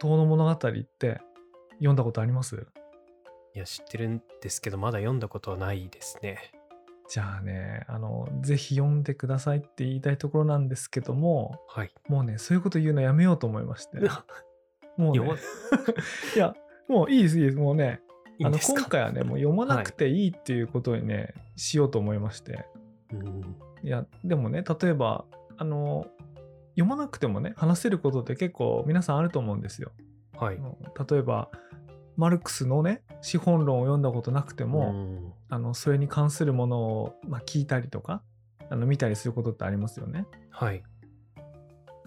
遠野物語って読んだことあります？いや、知ってるんですけど、まだ読んだことはないですね。じゃあね、あの、ぜひ読んでくださいって言いたいところなんですけども、はい。もうね、そういうこと言うのやめようと思いまして。もうね、いや、もういいです、いいです。もうね、あの今回はね、もう読まなくていいっていうことにね、しようと思いまして。うん。いや、でもね、例えば、あの、読まなくてもね、話せることって結構皆さんあると思うんですよ。はい。うん例えば、マルクスのね、資本論を読んだことなくても、うんあのそれに関するものを、まあ、聞いたりとかあの見たりすることってありますよね。はい。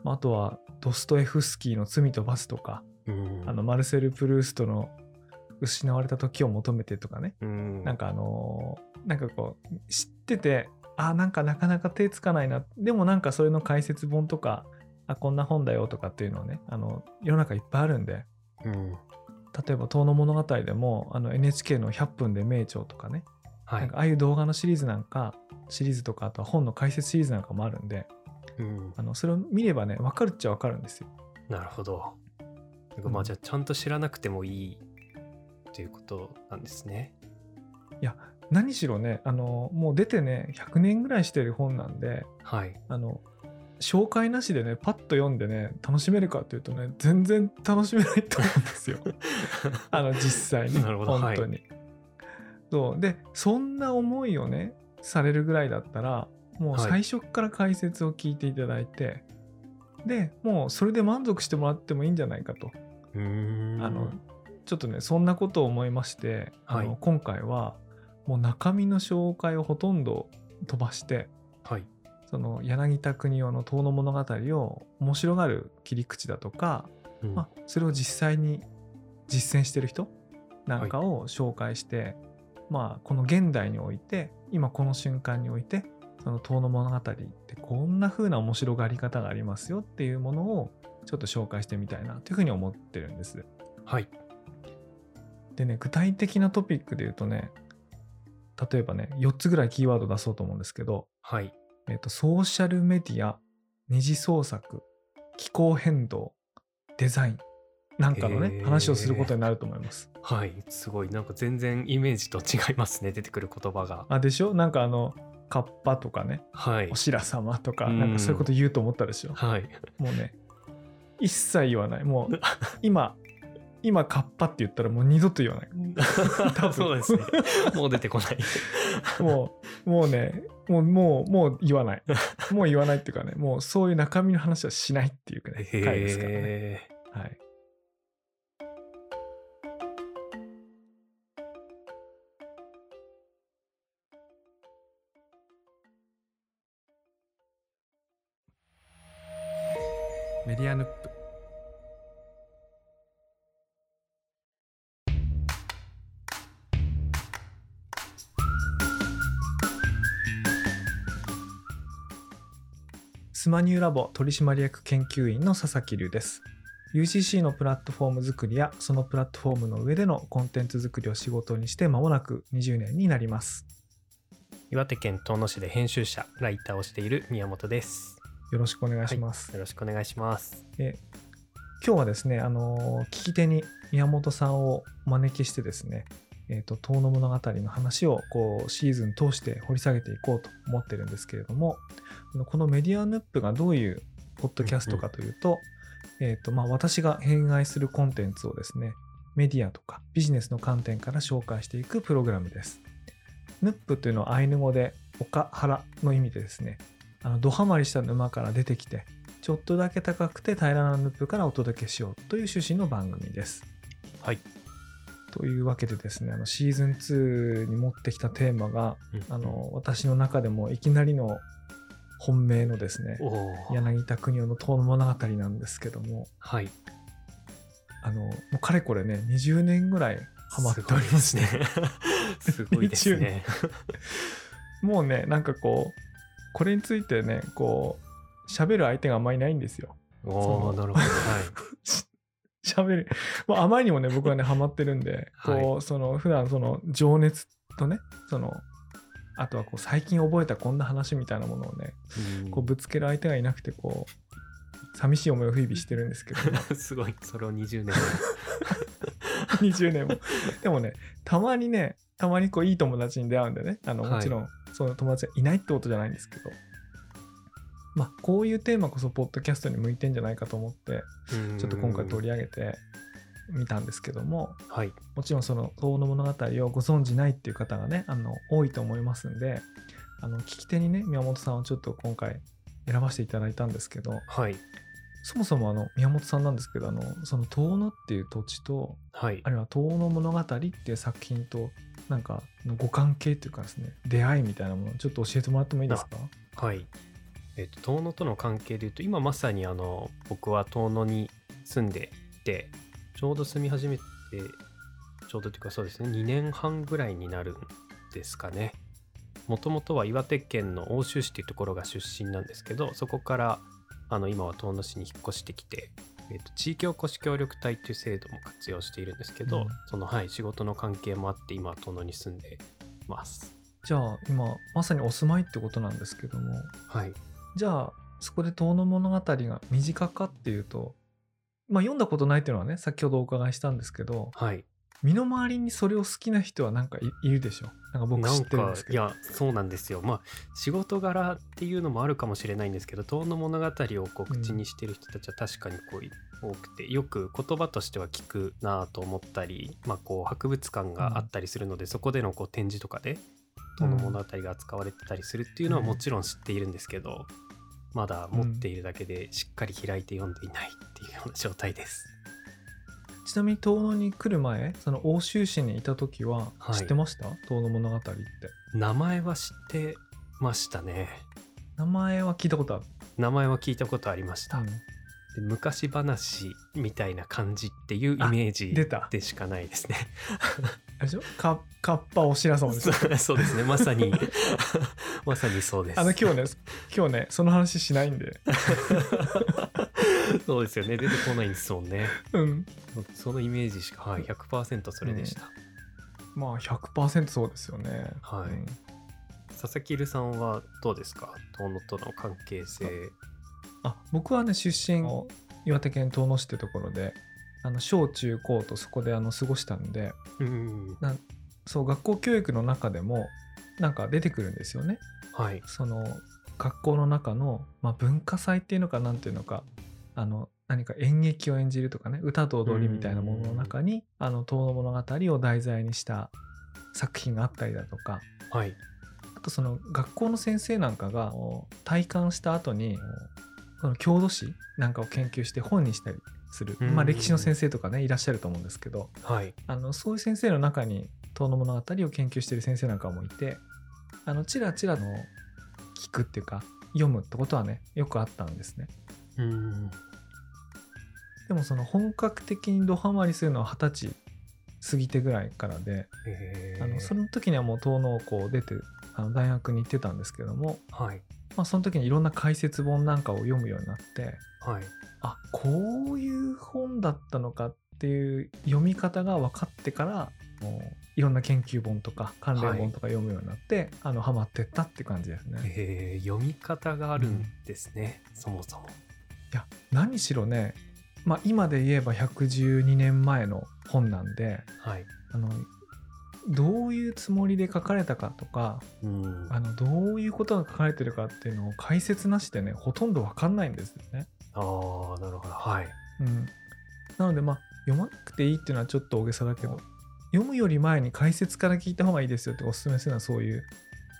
まああとはドストエフスキーの「罪と罰」とか、うん。あのマルセル・プルーストの「失われた時を求めて」とかね、うん、なんかあのーなんかこう知っててあなんかなかなか手つかないなでもなんかそれの解説本とかあこんな本だよとかっていうのをねあの世の中いっぱいあるんでうん。例えば「遠野物語」でもあの NHK の「100分で名著」とかねはいなんか。ああいう動画のシリーズなんかシリーズとかあとは本の解説シリーズなんかもあるんでうん。あのそれを見ればね分かるっちゃ分かるんですよ。なるほど。なんかまあじゃあちゃんと知らなくてもいいということなんですね。いや何しろねあのもう出てね100年ぐらいしてる本なんではい。あの紹介なしでねパッと読んでね楽しめるかっていうとね全然楽しめないと思うんですよ。あの実際になるほど本当に。そうでそんな思いをねされるぐらいだったらもうはい最初から解説を聞いていただいて、でもうそれで満足してもらってもいいんじゃないかと。あのちょっとねそんなことを思いまして、あのはい今回はもう中身の紹介をほとんど飛ばしてはい。その柳田国男の「遠野物語」を面白がる切り口だとか、うんまあ、それを実際に実践してる人なんかを紹介して、まあこの現代において今この瞬間においてその遠野物語ってこんな風な面白がり方がありますよっていうものをちょっと紹介してみたいなというふうに思ってるんです。はい。でね具体的なトピックで言うとね例えばね4つぐらいキーワード出そうと思うんですけど、はい。えっとソーシャルメディア二次創作気候変動デザインなんかのねへー話をすることになると思います。はい。すごい。なんか全然イメージと違いますね。出てくる言葉が。あでしょ？なんかあのカッパとかねはいお。白様とかうんなんかそういうこと言うと思ったでしょ？はい。もうね一切言わないもう 今今カッパって言ったらもう二度と言わない。多分。そうですね。もう出てこない。もうもうねもうもうもう言わない。もう言わないっていうかねもうそういう中身の話はしないっていうね回ですからね。へはい。メディアヌップスマニューラボ取締役研究員の佐々木隆です。UCC のプラットフォーム作りやそのプラットフォームの上でのコンテンツ作りを仕事にして間もなく20年になります。岩手県遠野市で編集者、ライターをしている宮本です。よろしくお願いします。よろしくお願いします。え今日はですね、あのー聞き手に宮本さんをお招きしてですね、えっ、と、遠野物語の話をこうシーズン通して掘り下げていこうと思ってるんですけれども、このメディアヌップがどういうポッドキャストかというと、えっ、と、まあ、私が偏愛するコンテンツをですね、メディアとかビジネスの観点から紹介していくプログラムです。ヌップというのはアイヌ語で丘原の意味でですね、あのドハマりした沼から出てきて、ちょっとだけ高くて平らなヌップからお届けしようという趣旨の番組です。はい。というわけでですね、あのシーズン2に持ってきたテーマが、あの私の中でもいきなりの本命のですね、柳田国男の遠野物語なんですけども、はい。あのもうかれこれね、20年ぐらいハマっておりますね。すごいですね。もうね、なんかこう、これについてね、こう、喋る相手があんまりいないんですよ。おおなるほど。はい。喋る。もうあまりにもね、僕はね、ハマってるんで、こう、その、普段その、情熱とね、その、あとはこう、最近覚えたこんな話みたいなものをね、うん。こう、ぶつける相手がいなくて、こう、寂しい思いを日々してるんですけど。すごいそれを20年20年も。でもねたまにねたまにこういい友達に出会うんでねあのはい。もちろんその友達がいないってことじゃないんですけど、まあこういうテーマこそポッドキャストに向いてんじゃないかと思ってちょっと今回取り上げてみたんですけどもはい。もちろんその「遠の物語」をご存じないっていう方がねあの多いと思いますんであの聞き手にね宮本さんをちょっと今回選ばせていただいたんですけどはい。そもそもあの宮本さんなんですけどあのその遠野っていう土地とはい。あるいは「遠野物語」っていう作品となんかのご関係っていうかですね出会いみたいなものをちょっと教えてもらってもいいですか？はいえっ、と遠野との関係でいうと今まさにあの僕は遠野に住んでいてちょうど住み始めてちょうどというかそうですね2年半ぐらいになるんですかね。もともとは岩手県の奥州市っていうところが出身なんですけどそこからあの今は遠野市に引っ越してきて、えーと地域おこし協力隊っていう制度も活用しているんですけど、うん。そのはい仕事の関係もあって今は遠野に住んでます。じゃあ今まさにお住まいってことなんですけども。はいじゃあそこで遠野物語が身近かっていうとまあ読んだことないっていうのはね先ほどお伺いしたんですけどはい。身の回りにそれを好きな人はなんかいいるでしょ？なんか僕知ってるんですけど。いやそうなんですよ。まあ仕事柄っていうのもあるかもしれないんですけど「遠野物語」をこううん口にしてる人たちは確かにこう多くてよく言葉としては聞くなぁと思ったり、まあ、こう博物館があったりするので、そこでのこう展示とかで「遠野物語」が扱われてたりするっていうのはうん。もちろん知っているんですけど、まだ持っているだけでしっかり開いて読んでいないっていうような状態です。ちなみに遠野に来る前その奥州市にいた時ははい。知ってました、遠野物語って。名前は知ってましたね。名前は聞いたことある、名前は聞いたことありました。うん。で昔話みたいな感じっていうイメージでしかないですね。でしょ？かカッパおしらさまですよ。そうそうですね。まさに。まさにそうです。あの今日ね今日ねその話しないんで。そうですよね。出てこないんですもんね。うん。そのイメージしか、はい、100%それでした。まあ100%そうですよね。はい。うん。佐々木留さんはどうですか？遠野との関係性。あ僕はね出身の岩手県遠野市ってところであの小中高とそこであの過ごしたんでうん。そう学校教育の中でもなんか出てくるんですよね。はい。その学校の中の、まあ、文化祭っていうのかなんていうのかあの何か演劇を演じるとかね歌と踊りみたいなものの中に「あの遠野物語」を題材にした作品があったりだとか。はい。あとその学校の先生なんかが体感した後にその郷土史なんかを研究して本にしたりする、うん。まあ、歴史の先生とかねいらっしゃると思うんですけどはい。あのそういう先生の中に「遠野物語」を研究している先生なんかもいてあのチラチラの聞くっていうか読むってことはねよくあったんですね。うん。でもその本格的にドハマりするのは二十歳過ぎてぐらいからで、えー。あのその時にはもう遠野をこう出てあの大学に行ってたんですけども、はいまあ、その時にいろんな解説本なんかを読むようになってはいあこういう本だったのかっていう読み方が分かってからもういろんな研究本とか関連本とか読むようになって、あのハマってったって感じですね。いえー読み方があるんですね、そもそも。や何しろね、まあ、今で言えば112年前の本なんではい。あのどういうつもりで書かれたかとかうんあのどういうことが書かれてるかっていうのを解説なしでねほとんど分かんないんですよね。ああ、なるほど。はい。うん、なのでまあ読まなくていいっていうのはちょっと大げさだけど読むより前に解説から聞いた方がいいですよっておすすめするのはそういう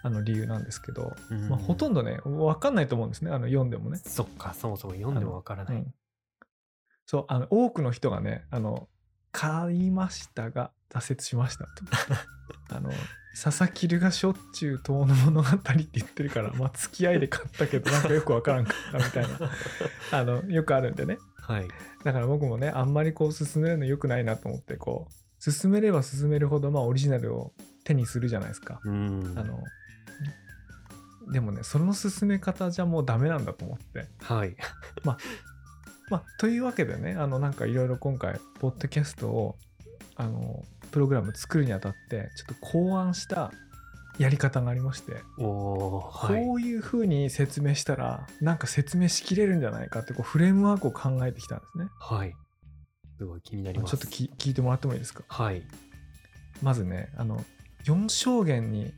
あの理由なんですけど、まあ、ほとんど。どね分かんないと思うんですねあの読んでもね。そっか、そもそも読んでもわからない。うんそうあの多くの人がねあの買いましたが挫折しましたと あの佐々木留がしょっちゅう遠の物語って言ってるからまあ付き合いで買ったけどなんかよくわからんかったみたいな あのよくあるんでねはい。だから僕もねあんまりこう進めるの良くないなと思ってこう進めれば進めるほどまあオリジナルを手にするじゃないですか。うん。あのでもねその進め方じゃもうダメなんだと思って。はい。まあ、というわけでねあのなんかいろいろ今回ポッドキャストをあのプログラム作るにあたってちょっと考案したやり方がありまして、こういうふうに説明したらなんか説明しきれるんじゃないかってこうフレームワークを考えてきたんですね。はい。すごい気になります。ちょっとき聞いてもらってもいいですか？はい。まずねあの4象限に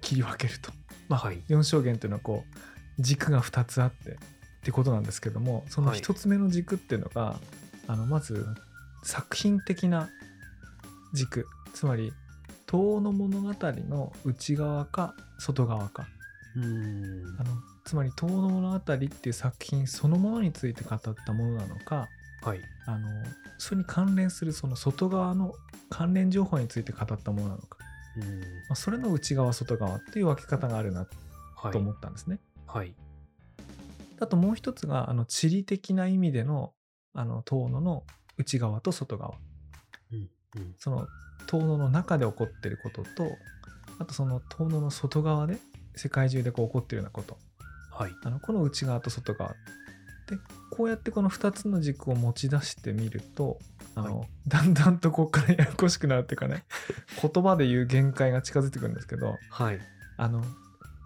切り分けると。まあ、はい。4象限っていうのはこう軸が2つあってってことなんですけどもそのはい。1つ目の軸っていうのが、あのまず作品的な軸。つまり「遠の物語」の内側か外側か。うーん。あのつまり「遠の物語」っていう作品そのものについて語ったものなのか。はい。あのそれに関連するその外側の関連情報について語ったものなのか、うーん。まあ、それの内側外側っていう分け方があるなはい。と思ったんですね。はい。あともう一つがあの地理的な意味でのあの遠野の内側と外側その遠野の中で起こってることとあとその遠野の外側で世界中でこう起こってるようなこと。はい。あのこの内側と外側でこうやってこの2つの軸を持ち出してみるとあの、はだんだんとここからややこしくなるっていうかね 言葉で言う限界が近づいてくるんですけどはい。あの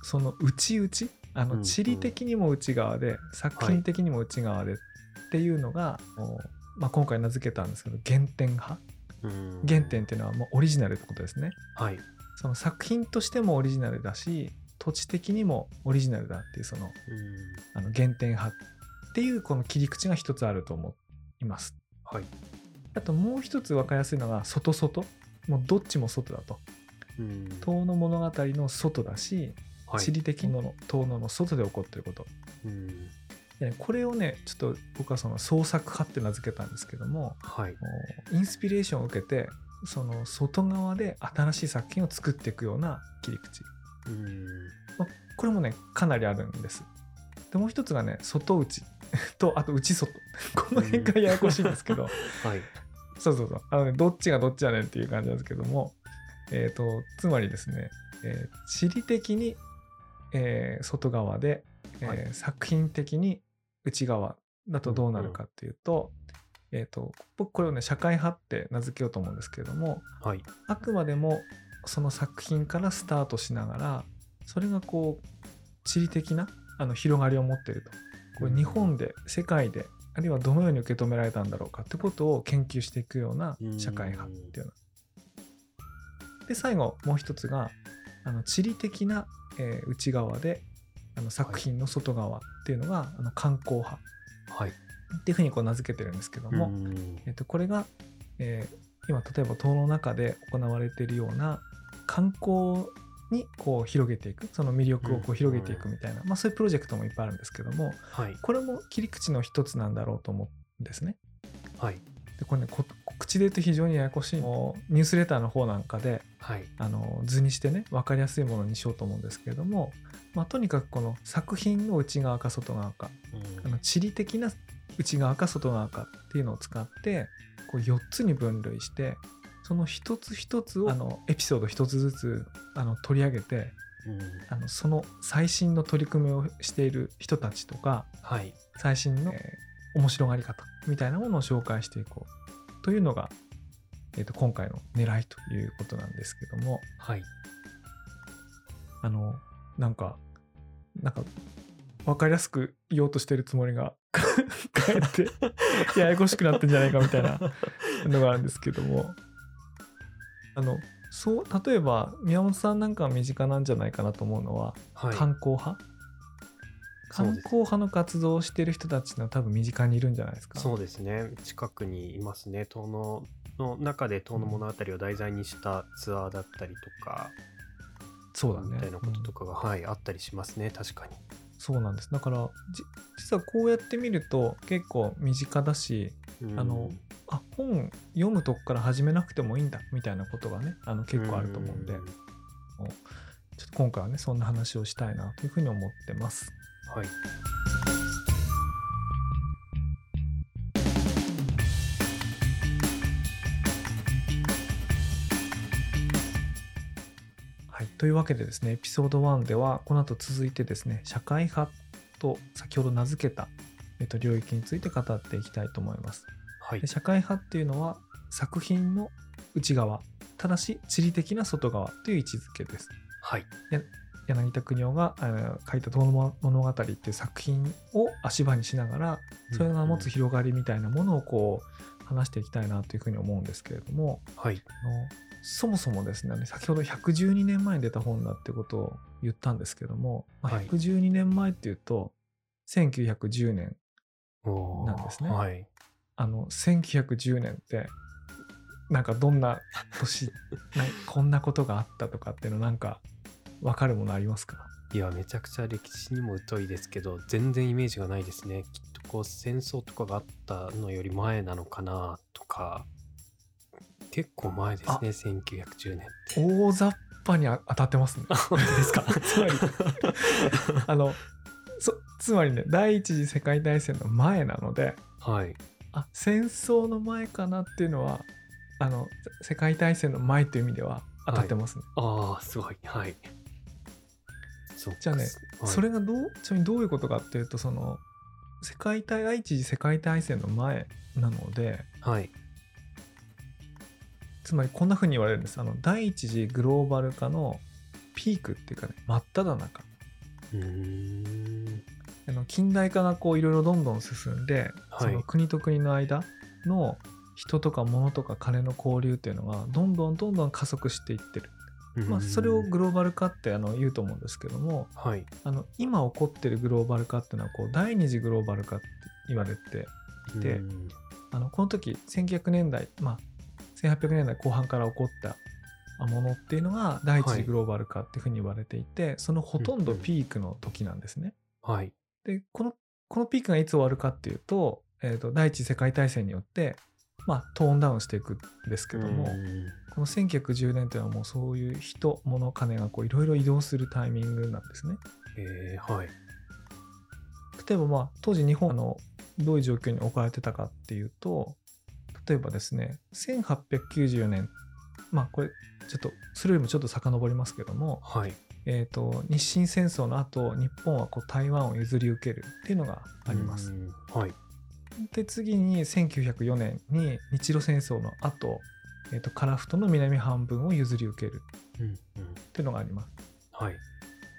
その内々あのうんうん。地理的にも内側で、作品的にも内側でっていうのが、もうまあ、今回名付けたんですけど原点派原点っていうのはもうオリジナルってことですね。はい。その作品としてもオリジナルだし土地的にもオリジナルだっていうそのあの原点派っていうこの切り口が一つあると思います。はい。あともう一つ分かりやすいのが外外。もうどっちも外だと。遠野物語の外だし、はい。地理的なの遠野の外で起こってること。うーんでこれをねちょっと僕はその創作派って名付けたんですけどもはい。インスピレーションを受けてその外側で新しい作品を作っていくような切り口。うーん。これもねかなりあるんです。でもう一つがね外内 とあと内外。この辺がややこしいんですけど、はい。そうそうそう。あの、ね、どっちがどっちやねんっていう感じなんですけども。えっ、とつまりですね、えー地理的に、えー外側で、えーはい。作品的に内側だとどうなるかっていうと,、えー、と僕これをね社会派って名付けようと思うんですけれどもはい。あくまでもその作品からスタートしながらそれがこう地理的なあの広がりを持っていると。これ日本で世界であるいはどのように受け止められたんだろうかってことを研究していくような社会派っていうの。で最後もう一つがあの地理的な、えー内側であの作品の外側っていうのが、あの観光派はい。っていうふうにこう名付けてるんですけども、えっと、これが、えー今例えば島の中で行われているような観光にこう広げていくその魅力をこう広げていくみたいな、まあ、そういうプロジェクトもいっぱいあるんですけどもはい。これも切り口の一つなんだろうと思うんですね。はい。でこれねこ口で言うと非常にややこしいのニュースレターの方なんかではい。あの図にしてね分かりやすいものにしようと思うんですけれども、まあ、とにかくこの作品の内側か外側かうーん。あの地理的な内側か外側かっていうのを使ってこう4つに分類してその一つ一つをあのエピソード一つずつあの取り上げてうん。あのその最新の取り組みをしている人たちとかはい。最新の、えー面白がり方みたいなものを紹介していこうというのが、えー、と今回の狙いということなんですけども。はい。あのなんかなんか分かりやすく言おうとしてるつもりが かえってややこしくなってんじゃないかみたいなのがあるんですけども。あのそう例えば宮本さんなんかは身近なんじゃないかなと思うのは、はい。観光派？観光派の活動をしてる人たちの多分身近にいるんじゃないですか。そうですね。近くにいますね。遠野の中で遠野物語を題材にしたツアーだったりとか、そうだね。みたいなこととか、かが、はいあったりしますね確かにそうなんです。だからじ実はこうやって見ると結構身近だしうんあのあ本読むとこから始めなくてもいいんだみたいなことがねあの結構あると思うんで、んちょっと今回はねそんな話をしたいなというふうに思ってます。はいというわけでですねエピソード1ではこの後続いてですね社会派と先ほど名付けた、えっと、領域について語っていきたいと思います。はいで社会派っていうのは作品の内側ただし地理的な外側という位置づけです。はい。柳田国夫が書いた「遠野物語」っていう作品を足場にしながらそれが持つ広がりみたいなものをこう話していきたいなというふうに思うんですけれどもはい。あのそもそもですね先ほど112年前に出た本だってことを言ったんですけども、まあはい112年前っていうと1910年なんですねはい。あの1910年ってなんかどんな年 なこんなことがあったとかっていうのなんか分かるものありますか？いや、めちゃくちゃ歴史にも疎いですけど、全然イメージがないですね。きっとこう、戦争とかがあったのより前なのかなとか、結構前ですね、1910年って。大雑把にあ当たってますね。本 当ですか？つまり あのそつまりね第一次世界大戦の前なのではい。あ戦争の前かなっていうのはあの世界大戦の前という意味では当たってますね。ああ、すごい。はい。じゃあね、はいそれがどうちなみにどういうことかっていうとその世界大第一次世界大戦の前なのではい。つまりこんな風に言われるんです。あの第一次グローバル化のピークっていうかね真っ只中。うーん。あの近代化がこういろいろどんどん進んで、はい。その国と国の間の人とか物とか金の交流っていうのがどんどんどんどん加速していってる、まあ、それをグローバル化ってあの言うと思うんですけどもはい。あの今起こってるグローバル化っていうのはこう第二次グローバル化って言われていて、うん。あのこの時1900年代、まあ、1800年代後半から起こったものっていうのが第一はい次グローバル化っていうふうに言われていて、そのほとんどピークの時なんですね。はい。でこのこのピークがいつ終わるかっていうと,、えーと第一次世界大戦によって、まあ、トーンダウンしていくんですけども、うんこの1910年っていうのはもうそういう人物金がこういろいろ移動するタイミングなんですね。えー、はい。例えばまあ当時日本あのどういう状況に置かれてたかっていうと例えばですね1894年まあこれちょっとそれよりもちょっと遡りますけども、はい。えー、と日清戦争の後日本はこう台湾を譲り受けるっていうのがありますう。んはい。で次に1904年に日露戦争の後、えー、と樺太の南半分を譲り受けるうんうんっていうのがあります。はい。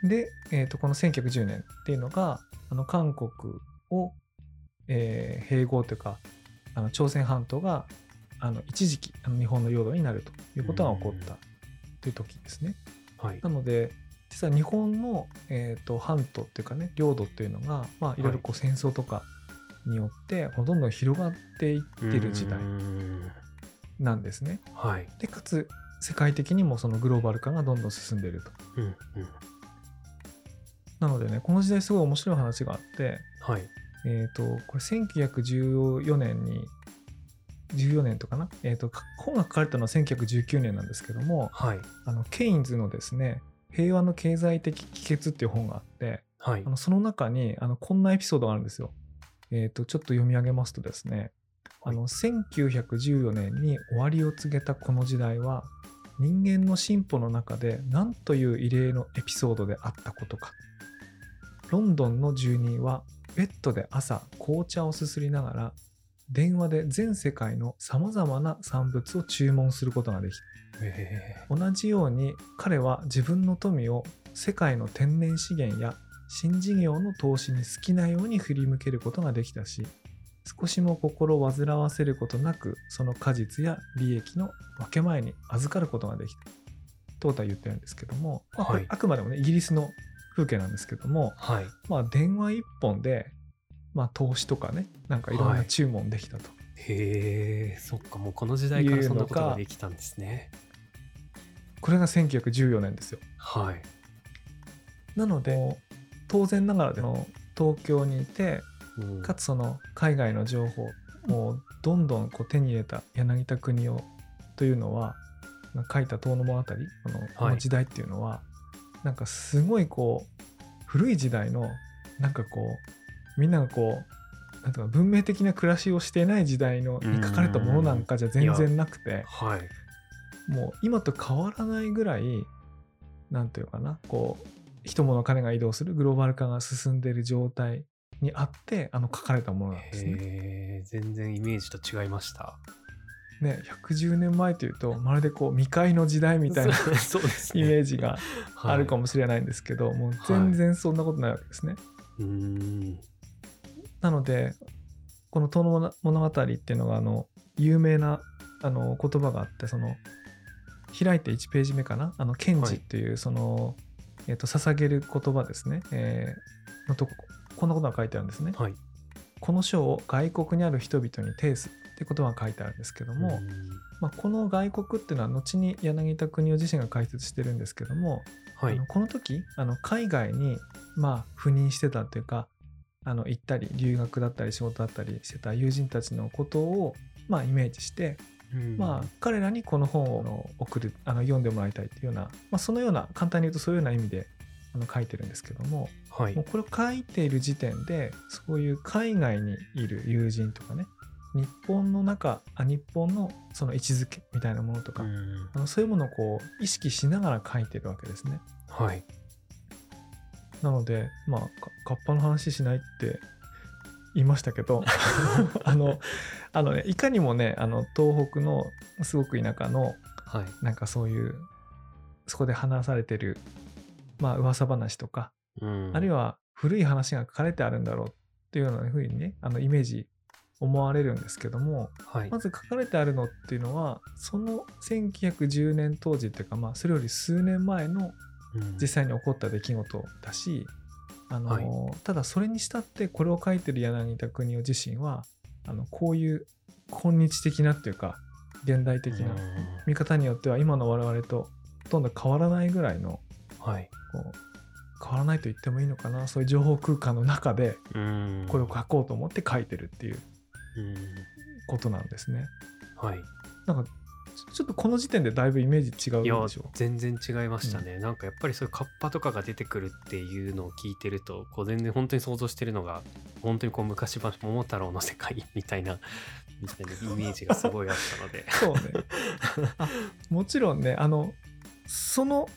で、えー、とこの1910年っていうのがあの韓国を、えー併合というかあの朝鮮半島があの一時期あの日本の領土になるということが起こったという時ですね。はい。なので実は日本の、えー、と半島っていうかね領土っていうのが、まあ、いろいろこう戦争とかによってこうどんどん広がっていってる時代うんなんですね。はい。でかつ世界的にもそのグローバル化がどんどん進んでいると。うんうんなのでねこの時代すごい面白い話があって、はい。えっ、とこれ1914年に14年とかな、えー、とか本が書かれたのは1919年なんですけどもはい。あのケインズのですね平和の経済的帰結っていう本があってはいあ。のその中にあのこんなエピソードがあるんですよ。えっ、とちょっと読み上げますとですねあの1914年に終わりを告げたこの時代は人間の進歩の中で何という異例のエピソードであったことか。ロンドンの住人はベッドで朝紅茶をすすりながら電話で全世界のさまざまな産物を注文することができえ同じように彼は自分の富を世界の天然資源や新事業の投資に好きなように振り向けることができたし少しも心を煩わせることなくその果実や利益の分け前に預かることができた。とは言ってるんですけども、まああくまでもねイギリスの風景なんですけども、はい。まあ、電話一本で、まあ、投資とかねなんかいろんはない注文できたと、へえ、そっか、もうこの時代からそんなことができたんですね。これが1914年ですよはい。なので当然ながらでも東京にいてうんかつその海外の情報をどんどんこう手に入れた柳田国夫というのはまあ書いた「遠野物語」このこの時代っていうのは、なんかすごいこう古い時代のなんかこうみんながこうなんとか文明的な暮らしをしていない時代のに書かれたものなんかじゃ全然なくてはい。もう今と変わらないぐらいなんていうかなこう人物金が移動するグローバル化が進んでいる状態にあってあの書かれたものなんですね。全然イメージと違いました。ね110年前というとまるでこう未開の時代みたいなねイメージがあるかも。もしれないんですけど、もう全然そんなことないわけですね。うーん。なのでこの「遠野物語」っていうのがあの有名なあの言葉があってその開いて1ページ目かな？あの賢治っていうその、えっと捧げる言葉ですね、えーのとここんなことが書いてあるんですね。はい。この書を外国にある人々に呈すって言葉が書いてあるんですけども、まあ、この外国っていうのは後に柳田国男自身が解説してるんですけども、はいあの。この時あの海外にまあ赴任してたというかあの行ったり留学だったり仕事だったりしてた友人たちのことをまあイメージして、まあ彼らにこの本を送るあの読んでもらいたいっていうような、まあ、そのような簡単に言うとそういうような意味であの書いてるんですけどもあ、はいもう。これを書いている時点でそういう海外にいる友人とかね日本の中あ日本のその位置づけみたいなものとか、うんあのそういうものをこう意識しながら書いてるわけですね。はい。なのでまあかカッパの話しないって言いましたけど あのあのねいかにもねあの東北のすごく田舎のはい。なんかそういうそこで話されてるまあ噂話とか、うんあるいは古い話が書かれてあるんだろうっていうようなふうにねあのイメージ思われるんですけどもはい。まず書かれてあるのっていうのはその1910年当時っていうかまあそれより数年前のうん実際に起こった出来事だし、あのただそれにしたってこれを書いてる柳田国男自身はあのこういう今日的なっていうか現代的な見方によっては今の我々とほとんど変わらないぐらいのうんはい。こう変わらないと言ってもいいのかなそういう情報空間の中でうんこれを書こうと思って書いてるっていううんことなんですね。はい。なんかちちょっとこの時点でだいぶイメージ違うでしょ？全然違いましたね、なんかやっぱりそういうカッパとかが出てくるっていうのを聞いてるとこう全然本当に想像してるのが本当にこう昔話桃太郎の世界みたいな みたいなイメージがすごいあったので。そうね。あもちろんねあのその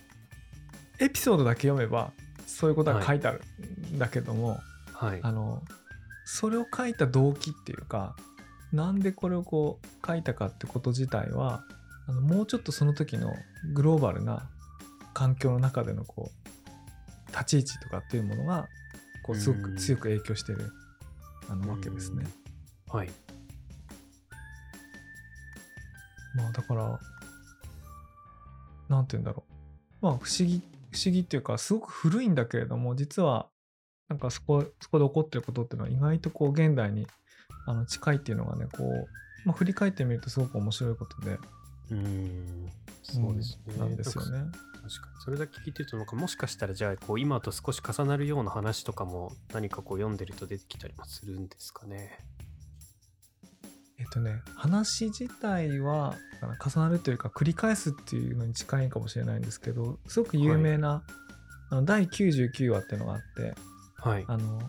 エピソードだけ読めばそういうことが書いてあるんだけども、はい。あのそれを書いた動機っていうかなんでこれをこう書いたかってこと自体はあのもうちょっとその時のグローバルな環境の中でのこう立ち位置とかっていうものがこうすごうん。く強く影響してるあのわけですね。はい。まあだからなんて言うんだろう。まあ不思議不思議っていうかすごく古いんだけれども実はなんかそこそこで起こってることっていうのは意外とこう現代にあの近いっていうのがねこう、まあ、振り返ってみるとすごく面白いことで。うーん。そうですね、んなんですよね。確かに。それだけ聞いてるとなんかもしかしたらじゃあこう今と少し重なるような話とかも何かこう読んでると出てきたりもするんですかね。えっとね話自体は重なるというか繰り返すっていうのに近いかもしれないんですけどすごく有名な、あの第99話っていうのがあってはい。あの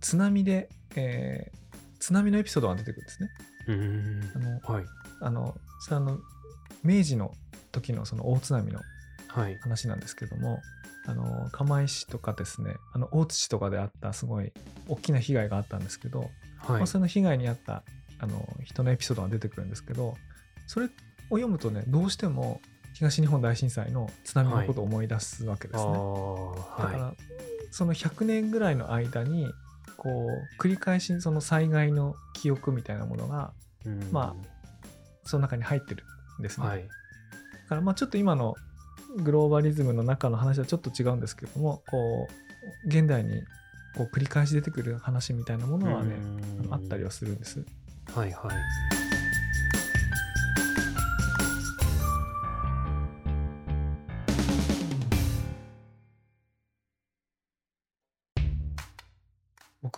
津波で、えー津波のエピソードが出てくるんですね。あのんはい。あのそれあの明治の時のその大津波のはい。話なんですけどもあの釜石とかですねあの大津とかであったすごい大きな被害があったんですけど、はい。まあ、その被害に遭ったあの人のエピソードが出てくるんですけどそれを読むとねどうしても東日本大震災の津波のことを思い出すわけですね。だから、はその100年ぐらいの間にこう繰り返しその災害の記憶みたいなものがいうんまその中に入ってるんですね。はいだからまあちょっと今のグローバリズムの中の話はちょっと違うんですけどもこう現代にこう繰り返し出てくる話みたいなものはねあったりはするんです。はいはい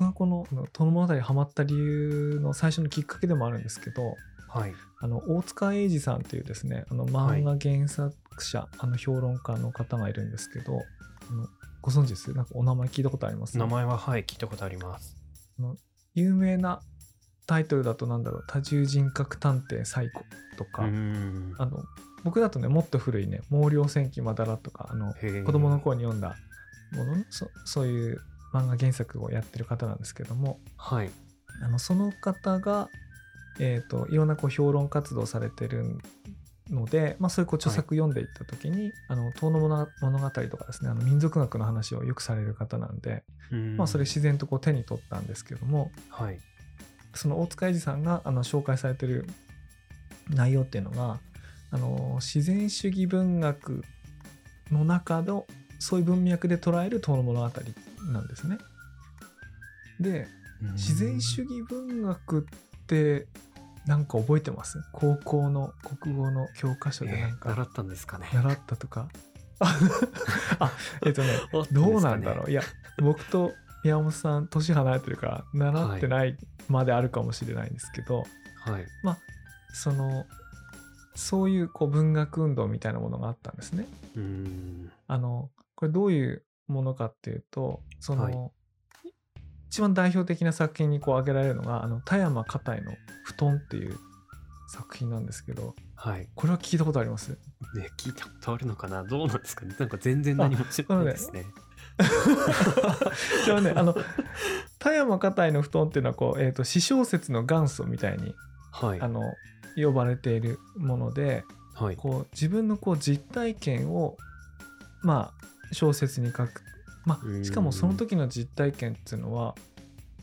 僕がこの「遠野物語」にハマった理由の最初のきっかけでもあるんですけどはい。あの大塚英二さんというですねあの漫画原作者、あの評論家の方がいるんですけどあのご存知です？なんかお名前聞いたことあります？名前ははい聞いたことあります。有名なタイトルだとなんだろう？多重人格探偵サイコとか、あの僕だとねもっと古いね毛量戦記まだらとかあの子供の頃に読んだもののそそういう漫画原作をやってる方なんですけどもはい。あのその方がえー、といろんなこう評論活動されてるので、まあ、そういうこう著作読んでいった時に「あの遠野物物語」とかですねあの民族学の話をよくされる方なんで、うん。まあ、それ自然とこう手に取ったんですけどもはい。その大塚英治さんがあの紹介されてる内容っていうのがあの自然主義文学の中のそういう文脈で捉える遠野物語なんですね。で自然主義文学ってなんか覚えてます？高校の国語の教科書でなんかえー習ったんですかね。習ったとか？ああえっとね どうなんだろう？いや僕と宮本さん年離れてるから習ってないまであるかもしれないんですけど、はい。そのそういうこう文学運動みたいなものがあったんですね。うーん。あのこれどういうものかっていうとその、はい一番代表的な作品にこう挙げられるのがあの田山花袋の「布団」っていう作品なんですけどはい。これは聞いたことあります？ね、聞いたことあるのかな？どうなんですかね？なんか全然何も知らないですね。じゃあねあの田山花袋の布団っていうのはこう、えー、と詩小説の元祖みたいにはいあ。の呼ばれているものではい。こう自分のこう実体験をまあ小説に書く、まあ、うん。しかもその時の実体験っていうのは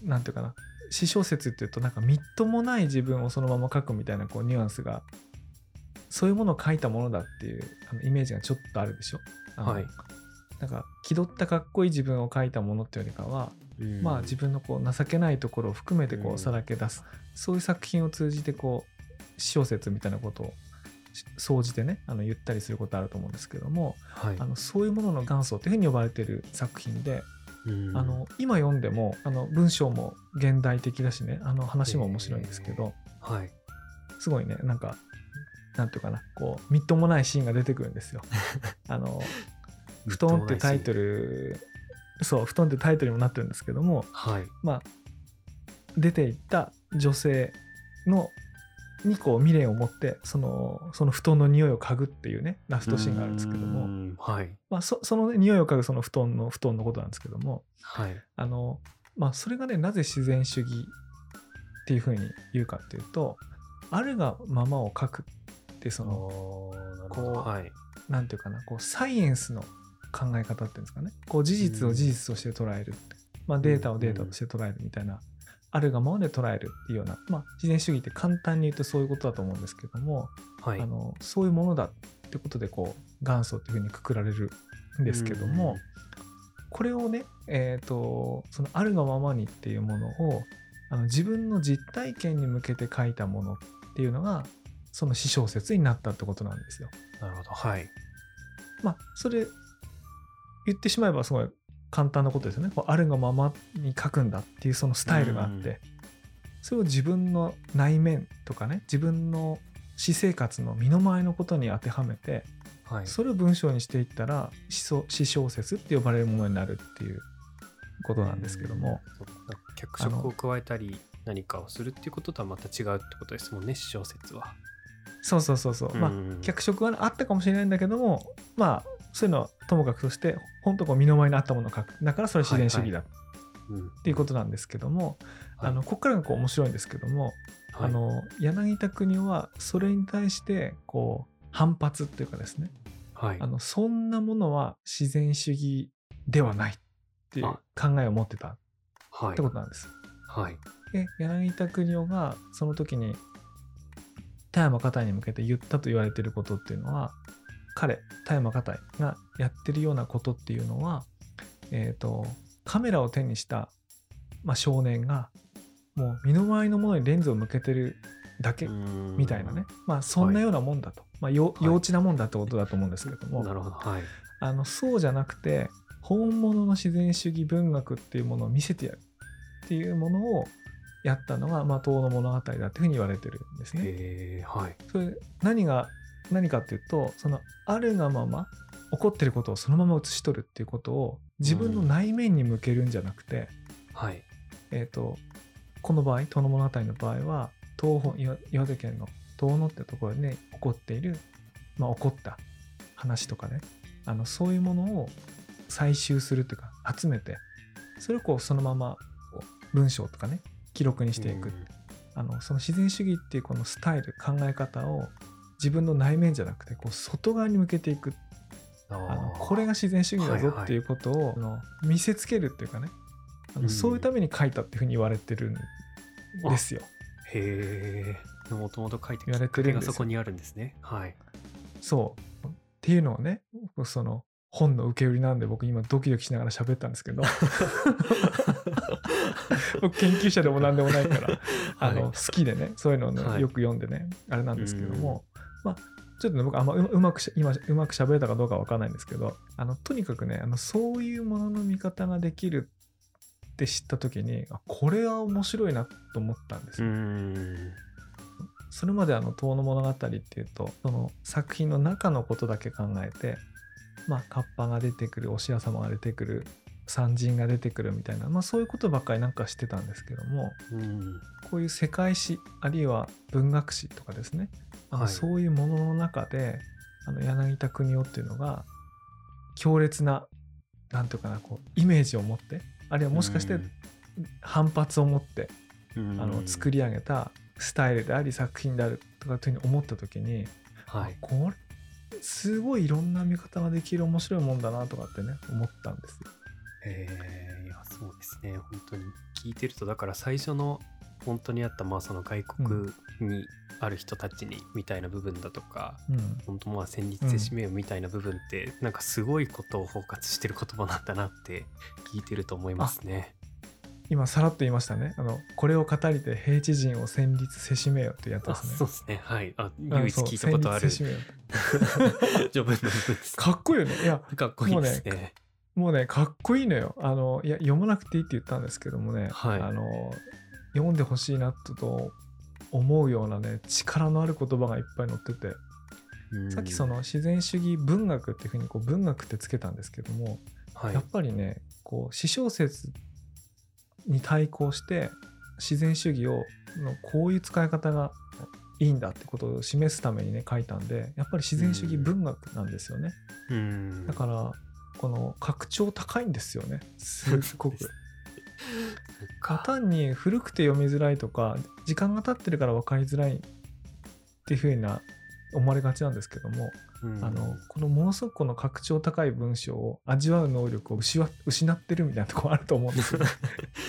なんていうかな。詩小説っていうとなんかみっともない自分をそのまま書くみたいなこうニュアンスがそういうものを書いたものだっていうあのイメージがちょっとあるでしょ。はい。なんか気取ったかっこいい自分を書いたものっていうよりかは、うん。まあ自分のこう情けないところを含めてこうさらけ出す、そういう作品を通じてこう詩小説みたいなことをし総じてねあの言ったりすることあると思うんですけども、はいあのそういうものの元祖というふうに呼ばれている作品で、うんあの今読んでもあの文章も現代的だしねあの話も面白いんですけど、はい。すごいねなんかなんていうかなこうみっともないシーンが出てくるんですよ。あの布団ってタイトルそう布団ってタイトルにもなってるんですけどもはい。まあ出ていった女性のにこう未練を持ってそのその布団の匂いを嗅ぐっていうねラストシーンがあるんですけどうも、んはい。まあ、そその、ね、匂いを嗅ぐその布団の布団のことなんですけどもはい。あの、まあ、それがねなぜ自然主義っていうふうに言うかっていうとあるがままを書くってそのこうはい。なんていうかなこうサイエンスの考え方っていうんですかねこう事実を事実として捉える、まあ、データをデータとして捉えるみたいな、あるがままで捉えるっていうような、まあ、自然主義って簡単に言うとそういうことだと思うんですけども、はい。あのそういうものだってことでこう元祖っていうふうにくくられるんですけども、これをね、えー、とそのあるがままにっていうものをあの自分の実体験に向けて書いたものっていうのがその詩小説になったってことなんですよ。なるほど。はい。まあそれ言ってしまえばすごい簡単なことですよね。こうあるがままに書くんだっていうそのスタイルがあって、うん。それを自分の内面とかね自分の私生活の身の回りのことに当てはめてはい。それを文章にしていったら詩小詩小説って呼ばれるものになるっていうことなんですけども、脚色を加えたり何かをするっていうこととはまた違うってことですもんね、詩小説は。そうそうそうそう、まあうん。脚色はねあったかもしれないんだけどもまあそういうのはともかくとして本当こう身の回りにあったものを書くだからそれ自然主義だっうん。ていうことなんですけども、はいあのここからがこう面白いんですけども、はいあの柳田国男はそれに対してこう反発っていうかですねはいあ。のそんなものは自然主義ではないっていうあ考えを持ってたっはいて。ことなんです。はい。で柳田国男がその時に田山花袋に向けて言ったと言われていることっていうのは彼田山花袋がやってるようなことっていうのは、えー、とカメラを手にした、まあ、少年がもう身の回りのものにレンズを向けてるだけみたいなね、まあそんなようなもんだと、まあ、よはい幼稚なもんだってことだと思うんですけれども。はい。あのそうじゃなくて本物の自然主義文学っていうものを見せてやるっていうものをやったのが、まあ、遠の物語だっていうふうに言われてるんですね。えー、はい。それ何が何かっていうとそのあるがまま起こってることをそのまま写し取るっていうことを自分の内面に向けるんじゃなくて、はい。えー、とこの場合遠野物語の場合は東本岩岩手県の遠野ってところで、ね、起こっている、まあ、起こった話とかねあのそういうものを採集するというか集めてそれをこうそのまま文章とかね記録にしていく、うんあのその自然主義っていうこのスタイル考え方を自分の内面じゃなくてこう外側に向けていく。あのこれが自然主義だぞっていうことを、あの見せつけるっていうかね。あの、そういうために書いたっていうふうに言われてるんですよ。へえもともと書いて言われてるんですよ。がそこにあるんですね。はい。そう。っていうのをねその本の受け売りなんで僕今ドキドキしながら喋ったんですけど。僕研究者でも何でもないからあの、はい。好きでねそういうのをね、はい。よく読んでねあれなんですけどもまあちょっとね僕あんまううまくし今うまく喋れたかどうかわかんないんですけどあのとにかくねあのそういうものの見方ができるって知った時にあこれは面白いなと思ったんですよ。んそれまであの「遠野物語」っていうとその作品の中のことだけ考えてまあカッパが出てくるお師様が出てくる山人が出てくるみたいな、まあ、そういうことばっかりなんかしてたんですけどもうん。こういう世界史あるいは文学史とかですねあのはい。そういうものの中であの柳田国男っていうのが強烈ななんていうかなこうイメージを持ってあるいはもしかして反発を持ってうん。あの作り上げたスタイルであり作品であるとかっていうふうに思った時に、はい。これすごいいろんな見方ができる面白いもんだなとかってね思ったんですよ。えー、いやそうですね。本当に。聞いてるとだから最初の本当にあったまあその外国にある人たちにみたいな部分だとか、うん、本当まあ戦慄せしめよみたいな部分って、なんかすごいことを包括してる言葉なんだなって聞いてると思いますね。今さらっと言いましたね。あのこれを語りて平地人を戦慄せしめよってやつあですね。そうですね。はい。あうん唯一聞いたことある。序文の部分ですかっこいいよね。いやかっこいいですねもうねかっこいいのよ。あのいや読まなくていいって言ったんですけどもね、はい。あの読んでほしいなと思うようなね力のある言葉がいっぱい載ってて。うん。さっきその自然主義文学っていうふうにこう文学ってつけたんですけども、はい。やっぱりねこう私小説に対抗して自然主義をのこういう使い方がいいんだってことを示すためにね書いたんでやっぱり自然主義文学なんですよね、うん。だからこの格調高いんですよねすっごく 単に古くて読みづらいとか時間が経ってるから分かりづらいっていうふうな思われがちなんですけども、うんあのこのものすごくこの格調高い文章を味わう能力を失ってるみたいなところあると思うんですよね。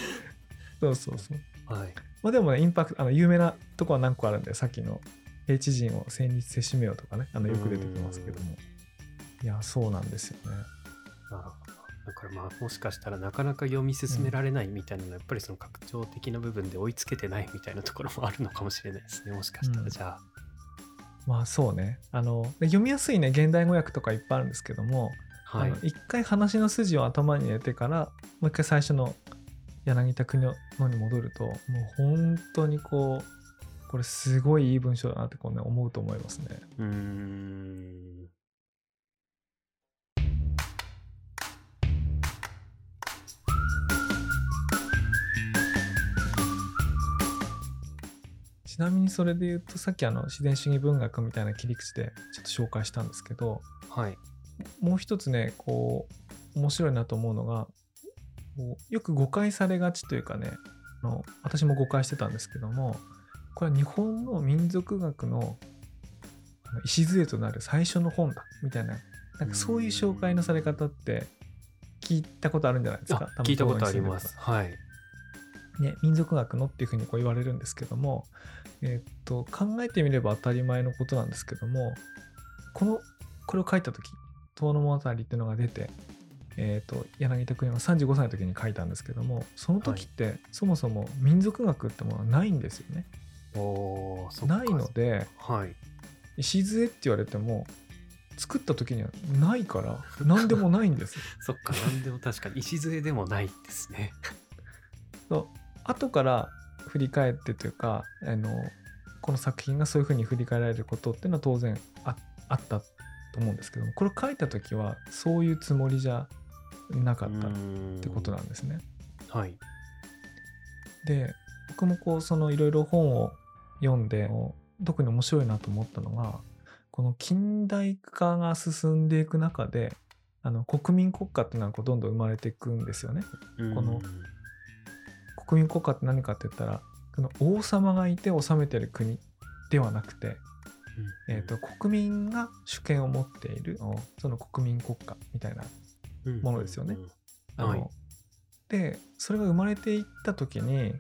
そうそうそう。はいまあでもね、インパクト、あの有名なとこは何個あるんで、さっきの平地人を戦慄せしめようとかね、あのよく出てきますけども。いや、そうなんですよね。だからまあもしかしたらなかなか読み進められないみたいなのはやっぱりその拡張的な部分で追いつけてないみたいなところもあるのかもしれないですね。もしかしたうん。らじゃあ、まあそうね。あの、で読みやすいね、現代語訳とかいっぱいあるんですけども、はい。回話の筋を頭に入れてからもう一回最初の柳田国のに戻るともう本当にこうこれすごいいい文章だなってこう、ね、思うと思いますね。うーんちなみにそれで言うとさっきあの自然主義文学みたいな切り口でちょっと紹介したんですけどはい。もう一つねこう面白いなと思うのがこうよく誤解されがちというかねあの私も誤解してたんですけどもこれは日本の民族学の礎となる最初の本だみたいななんかそういう紹介のされ方って聞いたことあるんじゃないですか？あ聞いたことあります。はいね、民族学のっていうふうにこう言われるんですけども、えと考えてみれば当たり前のことなんですけどもこのこれを書いた時「遠野物語」っていうのが出て、えーっと柳田国が35歳の時に書いたんですけどもその時ってそもそも民族学ってものはないんですよね。ないのではい。礎って言われても作った時にはないから何でもないんですよ。そっか何でも確かに礎でもないですね後から振り返ってというかあのこの作品がそういうふうに振り返られることっていうのは当然ああったと思うんですけどもこれを書いた時はそういうつもりじゃなかったっってことなんですね。はいで僕もこうそのいろいろ本を読んで特に面白いなと思ったのがこの近代化が進んでいく中であの国民国家っていうのはこうどんどん生まれていくんですよね。この国民国家って何かって言ったらその王様がいて治めてる国ではなくて、うん。えー、と国民が主権を持っているその国民国家みたいなうん。ものですよね。あの、はい。でそれが生まれていった時に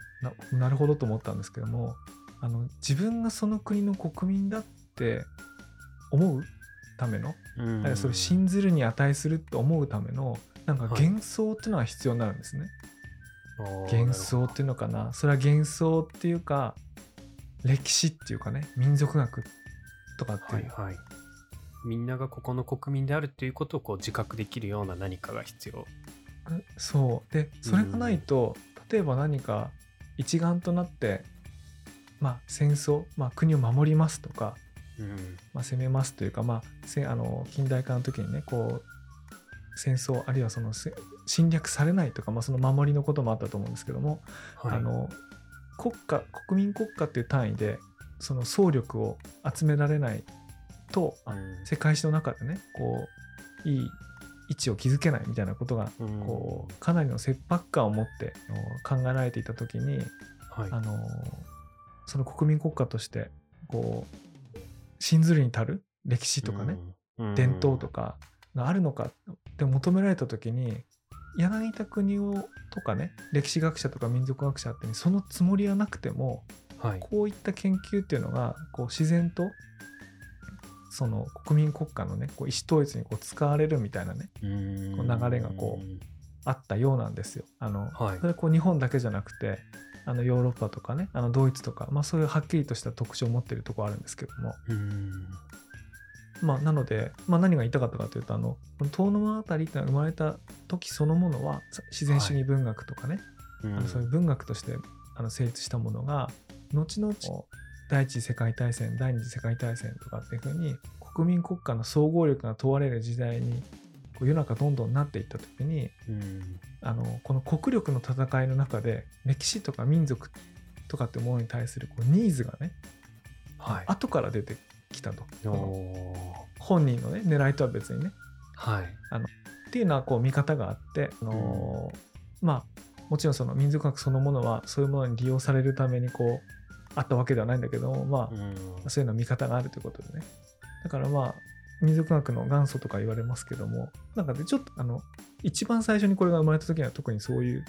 ななるほどと思ったんですけどもあの自分がその国の国民だって思うための、うん。それ信ずるに値すると思うためのなんかはい。幻想っていうのが必要になるんですね。あー幻想っていうのかな？それは幻想っていうか歴史っていうかね民族学とかって、ないるほどはいはい。みんながここの国民であるということをこう自覚できるような何かが必要。そう。でそれがないと、例えば何か一丸となってまあ戦争、まあ、国を守りますとか、うん。まあ、攻めますというか、まあ、せあの近代化の時にねこう戦争あるいはそのせ侵略されないとか、まあ、その守りのこともあったと思うんですけども、はい。あの国家国民国家っていう単位でその総力を集められないとうん。世界史の中でねこういい位置を築けないみたいなことがうん。こうかなりの切迫感を持って考えられていた時にはい。あのその国民国家としてこう信ずるに足る歴史とかね、うん。伝統とかがあるのかって求められた時に柳田国男とかね歴史学者とか民族学者って、ね、そのつもりはなくてもはい。こういった研究っていうのがこう自然とその国民国家のねこう意思統一にこう使われるみたいなねうん。こう流れがこうあったようなんですよ。あのはい。それこう日本だけじゃなくてあのヨーロッパとかねあのドイツとか、まあ、そういうはっきりとした特徴を持っているところあるんですけども、うんまあ、なので、まあ、何が言いたかったかというとあの遠野物語ってのが生まれた時そのものはさ自然主義文学とかね、うんあのそういう文学としてあの成立したものが後々第一次世界大戦第二次世界大戦とかっていうふうに国民国家の総合力が問われる時代に世の中どんどんなっていった時にうん。あのこの国力の戦いの中で歴史とか民族とかってものに対するこうニーズがね、はい。後から出てきたと。本人のね狙いとは別にね。はい。っていうのはこう見方があって、あのーまあもちろんその民族学そのものはそういうものに利用されるためにこうあったわけではないんだけどもまあ、うん。そういうの見方があるということでね。だからまあ民族学の元祖とか言われますけどもなんかねちょっとあの一番最初にこれが生まれた時には特にそういう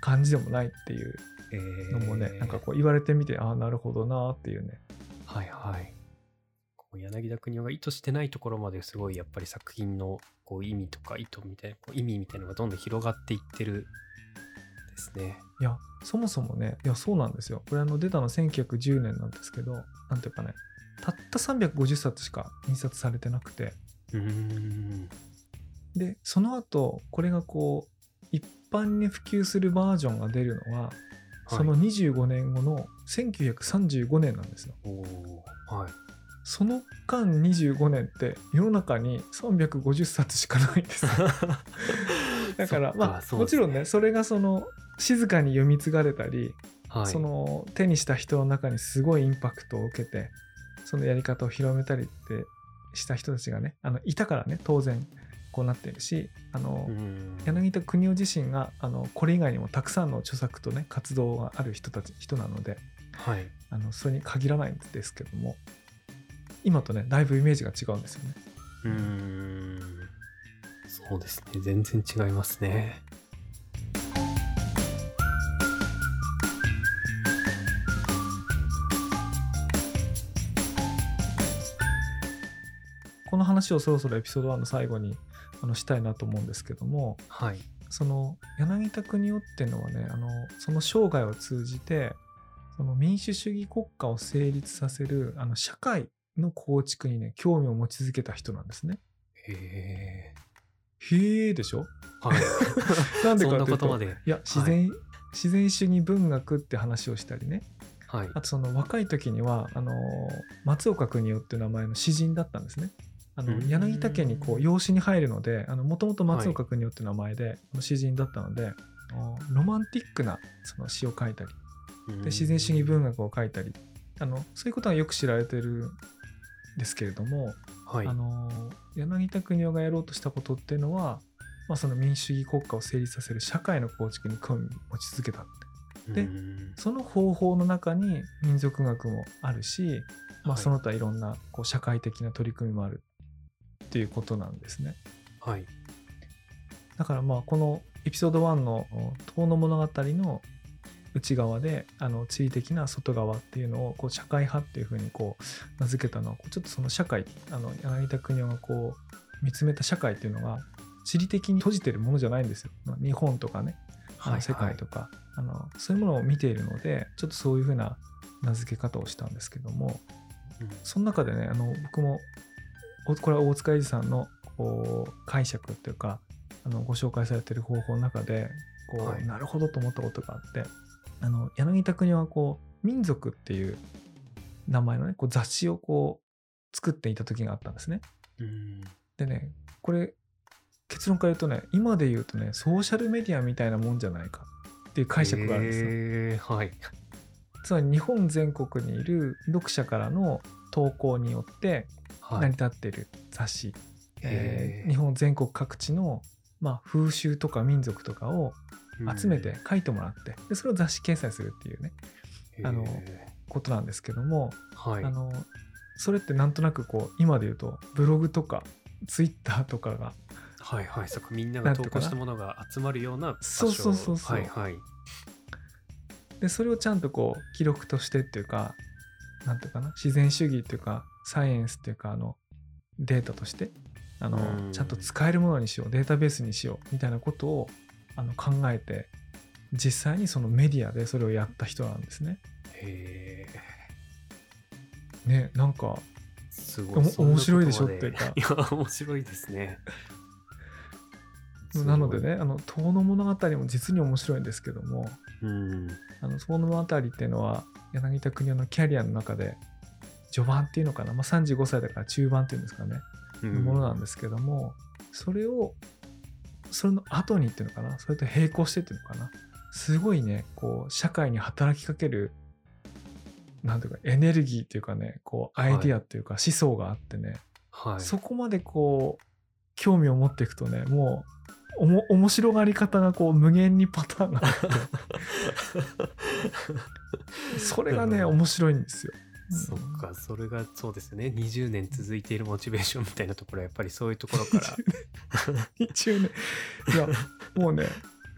感じでもないっていうえーのもね、なんかこう言われてみてああなるほどなっていうね。はいはい。柳田国男が意図してないところまですごいやっぱり作品のこう意味とか意図みたいなこう意味みたいなのがどんどん広がっていってるですね。いやそもそもねいやそうなんですよこれあの出たの1910年なんですけどなんていうかねたった350冊しか印刷されてなくて。でその後これがこう一般に普及するバージョンが出るのは、その25年後の1935年なんですよはい。その間25年って世の中に350冊しかないんですよ だからまあねもちろんねそれがその静かに読み継がれたりはい。その手にした人の中にすごいインパクトを受けてそのやり方を広めたりってした人たちがねあのいたからね当然こうなっているしあの、うん柳田国男自身があのこれ以外にもたくさんの著作とね活動がある人たち人なのではい。あのそれに限らないんですけども今とねだいぶイメージが違うんですよね。うーん。そうですね。全然違いますね。この話をそろそろエピソード1の最後にあのしたいなと思うんですけどもはい。その柳田国男っていうのはねあのその生涯を通じてその民主主義国家を成立させるあの社会の構築にね興味を持ち続けた人なんですね。へえ。へえでしょ？はい。なんでかっていうとことまで。いや自然、自然主義文学って話をしたりねはい。あとその若い時にはあの松岡邦夫っていう名前の詩人だったんですね。あのうん柳田家にこう養子に入るのでもともと松岡邦夫って名前で、あの詩人だったのでロマンティックなその詩を書いたりで自然主義文学を書いたりあのそういうことがよく知られてるんですけれども、はい。あの柳田国男がやろうとしたことっていうのは、まあ、その民主主義国家を成立させる社会の構築に興味を持ち続けたってでうんその方法の中に民族学もあるし、まあ、はいその他いろんなこう社会的な取り組みもあるっていうことなんですね。はい。だからまあこのエピソード1の「遠の物語」の内側であの地理的な外側っていうのをこう社会派っていうふうにこう名付けたのはちょっとその社会あの柳田国男がこう見つめた社会っていうのが地理的に閉じてるものじゃないんですよ。まあ日本とかねあの世界とか、あのそういうものを見ているのでちょっとそういうふうな名付け方をしたんですけどもうん。その中でねあの僕もおこれは大塚英二さんのこう解釈っていうかあのご紹介されてる方法の中でこう、はい。なるほどと思ったことがあってあの柳田国はこう民族っていう名前のねこう雑誌をこう作っていた時があったんですね。うんでねこれ結論から言うとね今で言うとねソーシャルメディアみたいなもんじゃないかっていう解釈があるんですよ。はい。つまり日本全国にいる読者からの投稿によってはい。成り立っている雑誌、えへーー日本全国各地の、まあ、風習とか民族とかを集めて書いてもらって、でそれを雑誌掲載するっていうねうんあのへことなんですけども、ーはい。あのそれってなんとなくこう今で言うとブログとかツイッターとかがはいはい。そっか、みんなが投稿したものが集まるような場所。そうそうそうそう。はいはい。でそれをちゃんとこう記録としてっていうかなんていうかな？自然主義っていうかサイエンスっていうかあのデータとしてあのうん。ちゃんと使えるものにしようデータベースにしようみたいなことをあの考えて実際にそのメディアでそれをやった人なんですね。へえ。ねなんかすごい。面白いでしょっていうかいや、面白いですね。なのでねあの「遠の物語」も実に面白いんですけども。うん。あの遠の物語っていうのは柳田国男のキャリアの中で序盤っていうのかな、まあ、35歳だから中盤っていうんですかねうんものなんですけども、それをそれの後にっていうのかな？それと並行してっていうのかな？すごいねこう社会に働きかけるなんていうかエネルギーっていうかねこうアイディアっていうか思想があってね、はい。そこまでこう興味を持っていくとねもうおも面白がり方がこう無限にパターンがあって。それがねうん面白いんですよ。そっか、それがそうですよね。20年続いているモチベーションみたいなところはやっぱりそういうところから。一応ねいやもうね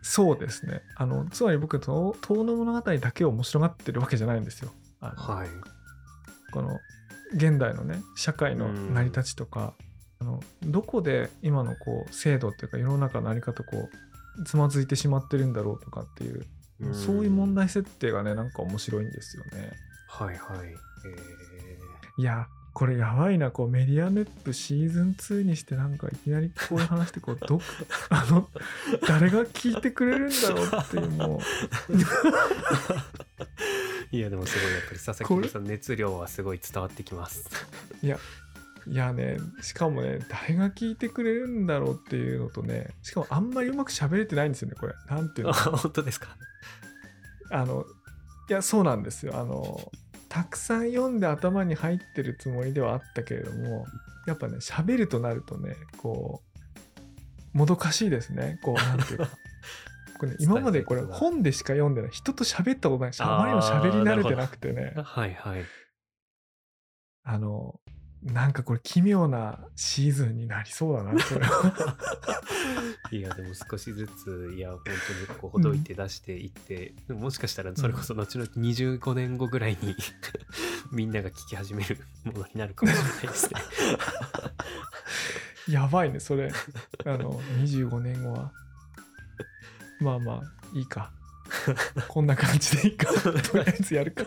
そうですねあのつまり僕と遠の物語だけを面白がってるわけじゃないんですよはい。この現代のね社会の成り立ちとか、あのどこで今のこう制度っていうか世の中の在り方こうつまずいてしまってるんだろうとかっていう、んそういう問。題設定がねなんか面白いんですよねはいはい。えいやこれやばいな。こうメディアネップシーズン2にしてなんかいきなりこういう話してこうどあの誰が聞いてくれるんだろうっていうもう。ー いやでもすごいやっぱり佐々木さん熱量はすごい伝わってきます。いやいやねしかもね誰が聞いてくれるんだろうっていうのとねしかもあんまりうまく喋れてないんですよねこれ。なんていう あの本当ですか？あのいやそうなんですよ。あのたくさん読んで頭に入ってるつもりではあったけれどもやっぱね喋るとなるとねこうもどかしいですね。こうなんていうか。これ、ね、今までこれ本でしか読んでない人と喋ったことないしあまりにも喋り慣れてなくてね。はいはい。あのなんかこれ奇妙なシーズンになりそうだなこれは。いやでも少しずついや本当にこうほどいて出していって、もしかしたらそれこそ後々25年後ぐらいに みんなが聞き始めるものになるかもしれないですね。やばいねそれ。あの25年後は。まあまあいいか。こんな感じでいいか。とりあえずやるか。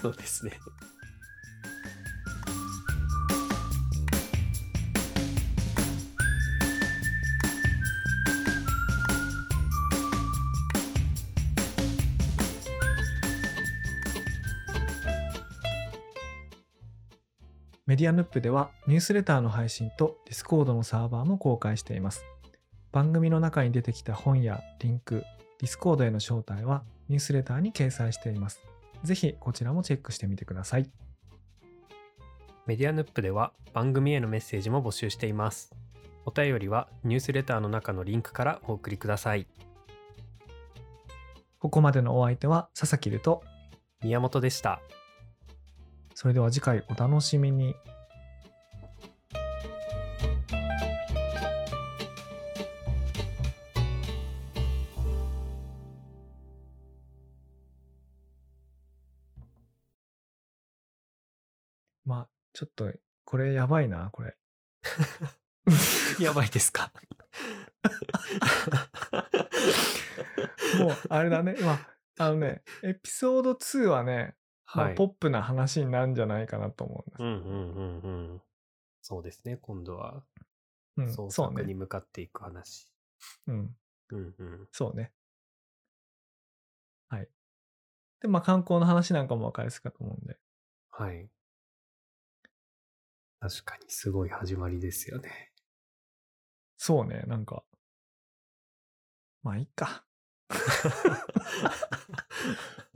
そうですね。メディアヌップではニュースレターの配信と Discord のサーバーも公開しています。番組の中に出てきた本やリンク、 Discord への招待はニュースレターに掲載しています。ぜひこちらもチェックしてみてください。メディアヌップでは番組へのメッセージも募集しています。お便りはニュースレターの中のリンクからお送りください。ここまでのお相手は佐々木ると、宮本でした。それでは次回お楽しみに。まあ、ちょっと、これやばいな、これ。やばいですか？もう、あれだね。まあ、あのね、エピソード2はね、まあはい。ポップな話になるんじゃないかなと思うんです。うんうんうんうん。そうですね。今度はうん、創そうね。作に向かっていく話。うん、うんうん。そうね。はい。で、まあ、観光の話なんかも分かりやすいかと思うんで。はい。確かにすごい始まりですよね。そうね、なんか。まあ、いいか。